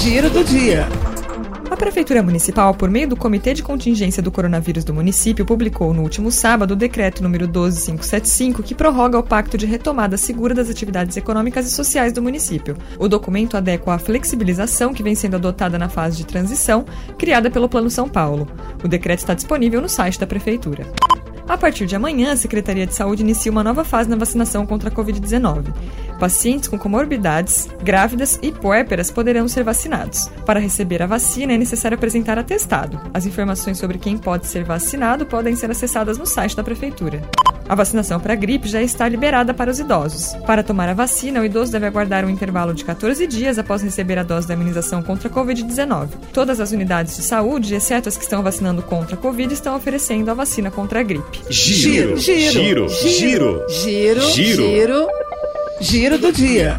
Giro do dia. A Prefeitura Municipal, por meio do Comitê de Contingência do Coronavírus do município, publicou no último sábado o decreto número 12575, que prorroga o Pacto de Retomada Segura das Atividades Econômicas e Sociais do município. O documento adequa a flexibilização que vem sendo adotada na fase de transição, criada pelo Plano São Paulo. O decreto está disponível no site da Prefeitura. A partir de amanhã, a Secretaria de Saúde inicia uma nova fase na vacinação contra a Covid-19. Pacientes com comorbidades, grávidas e puérperas poderão ser vacinados. Para receber a vacina, é necessário apresentar atestado. As informações sobre quem pode ser vacinado podem ser acessadas no site da Prefeitura. A vacinação para a gripe já está liberada para os idosos. Para tomar a vacina, o idoso deve aguardar um intervalo de 14 dias após receber a dose da imunização contra a Covid-19. Todas as unidades de saúde, exceto as que estão vacinando contra a Covid, estão oferecendo a vacina contra a gripe. Giro, giro, giro, giro, giro, giro, giro do dia.